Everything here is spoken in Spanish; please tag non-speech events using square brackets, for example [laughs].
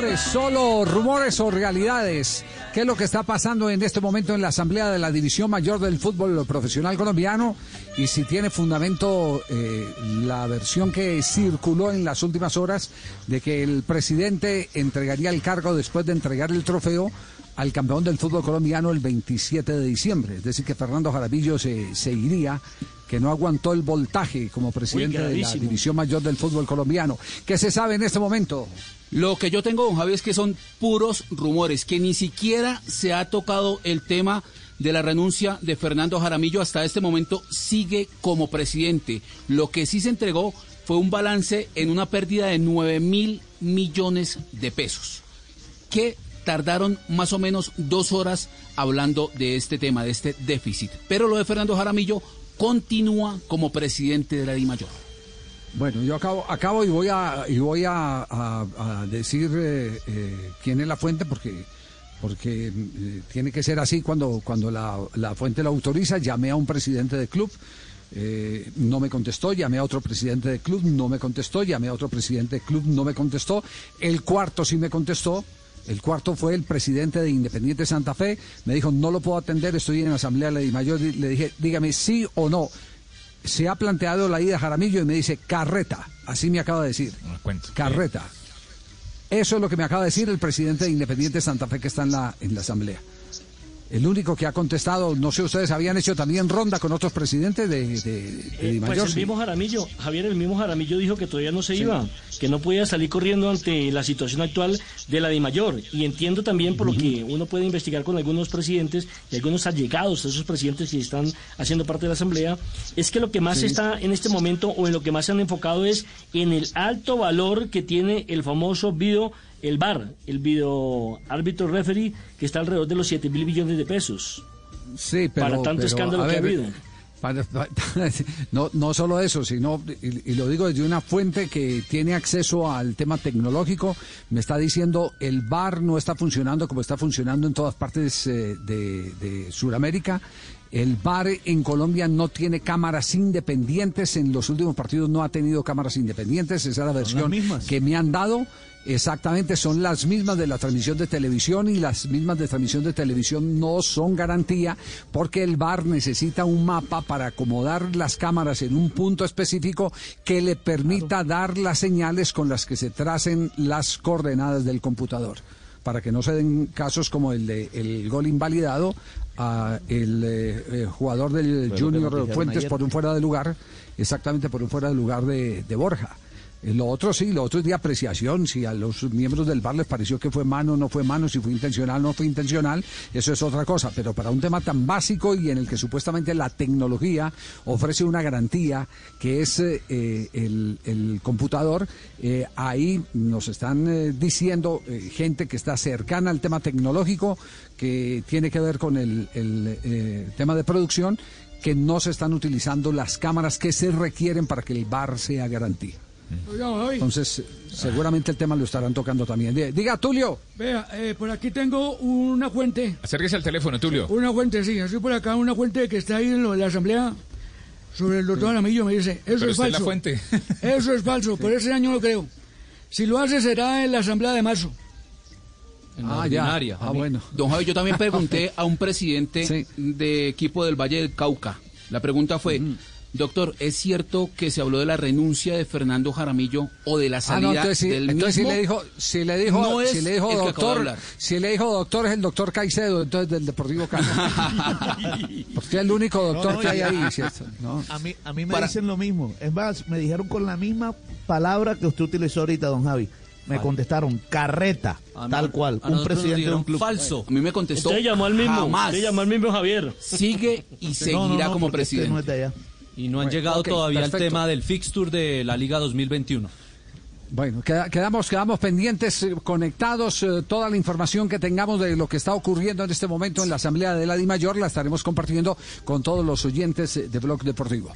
rumores, solo rumores o realidades. ¿Qué es lo que está pasando en este momento en la Asamblea de la División Mayor del Fútbol Profesional Colombiano? Y si tiene fundamento eh, la versión que circuló en las últimas horas de que el presidente entregaría el cargo después de entregar el trofeo al campeón del fútbol colombiano el 27 de diciembre. Es decir, que Fernando Jarabillo se, se iría que no aguantó el voltaje como presidente de la División Mayor del Fútbol Colombiano. ¿Qué se sabe en este momento? Lo que yo tengo, don Javier, es que son puros rumores, que ni siquiera se ha tocado el tema de la renuncia de Fernando Jaramillo. Hasta este momento sigue como presidente. Lo que sí se entregó fue un balance en una pérdida de 9 mil millones de pesos. Que tardaron más o menos dos horas hablando de este tema, de este déficit. Pero lo de Fernando Jaramillo continúa como presidente de la DIMAYOR. Bueno, yo acabo, y voy a, y voy a, decir eh, eh, quién es la fuente porque, porque eh, tiene que ser así cuando, cuando la, la, fuente lo autoriza. Llamé a un presidente del club, no me contestó, llamé a otro presidente del club, no me contestó, llamé a otro presidente del club, no me contestó, el cuarto sí me contestó, el cuarto fue el presidente de Independiente Santa Fe. Me dijo, no lo puedo atender, estoy en la Asamblea de Mayor. Le dije, dígame sí o no. Se ha planteado la ida a Jaramillo y me dice, carreta. Así me acaba de decir. Carreta. Eso es lo que me acaba de decir el presidente de Independiente Santa Fe que está en la, en la Asamblea. El único que ha contestado, no sé, ustedes habían hecho también ronda con otros presidentes de, de, eh, Pues el mismo Jaramillo, Javier, el mismo Jaramillo dijo que todavía no se iba, que no podía salir corriendo ante la situación actual de la de Mayor. Y entiendo también por lo que uno puede investigar con algunos presidentes y algunos allegados a esos presidentes que están haciendo parte de la Asamblea, es que lo que más está en este momento o en lo que más se han enfocado es en el alto valor que tiene el famoso video el VAR, el video árbitro referee, que está alrededor de los 7 mil millones de pesos. Sí, pero. Para tanto escándalo que ha habido. [laughs] no, no solo eso, sino, y, lo digo desde una fuente que tiene acceso al tema tecnológico, me está diciendo el VAR no está funcionando como está funcionando en todas partes eh, de, de Sudamérica. El VAR en Colombia no tiene cámaras independientes, en los últimos partidos no ha tenido cámaras independientes, esa es la versión que me han dado. Exactamente, son las mismas de la transmisión de televisión y las mismas de transmisión de televisión no son garantía porque el VAR necesita un mapa para acomodar las cámaras en un punto específico que le permita dar las señales con las que se tracen las coordenadas del computador para que no se den casos como el de el gol invalidado a el eh, eh, jugador del Junior Fuentes por un fuera de lugar, exactamente por un fuera de lugar de Borja. Eh, lo otro sí, lo otro es de apreciación, si a los miembros del bar les pareció que fue mano, no fue mano, si fue intencional, no fue intencional, eso es otra cosa, pero para un tema tan básico y en el que supuestamente la tecnología ofrece una garantía, que es eh, eh, el, computador, ahí nos están diciendo gente que está cercana al tema tecnológico, que tiene que ver con el tema de producción, que no se están utilizando las cámaras que se requieren para que el bar sea garantía. Entonces, seguramente el tema lo estarán tocando también. Diga, Tulio. Vea, eh, por aquí tengo una fuente. Acérquese al teléfono, Tulio. Una fuente, sí. Así por acá, una fuente que está ahí en, la asamblea sobre el doctor Aramillo. Me dice, eso es falso. la fuente. [laughs] eso es falso, por ese año no creo. Si lo hace, será en la asamblea de marzo. ah, ya. Ah, bueno. Don Javi, yo también pregunté [laughs] a un presidente de equipo del Valle del Cauca. La pregunta fue, Doctor, ¿es cierto que se habló de la renuncia de Fernando Jaramillo o de la salida ah, no, entonces, del entonces Si le dijo, si le dijo, no si le dijo doctor, si le dijo doctor es el doctor Caicedo, entonces del Deportivo Cali. [laughs] Porque es el único doctor que hay ahí, ¿cierto? A mí, a mí me dicen lo mismo. Es más, me dijeron con la misma palabra que usted utilizó ahorita, don Javi. Me contestaron carreta, tal cual, un presidente de un club. Falso. A mí me contestó. Usted llamó al mismo. Usted llamó al mismo Javier. Sigue y seguirá como presidente. Y no han llegado todavía al tema del fixture de la Liga 2021. Bueno, quedamos, quedamos pendientes, eh, conectados. Eh, toda la información que tengamos de lo que está ocurriendo en este momento en la Asamblea de la DIMAYOR la estaremos compartiendo con todos los oyentes de Blog Deportivo.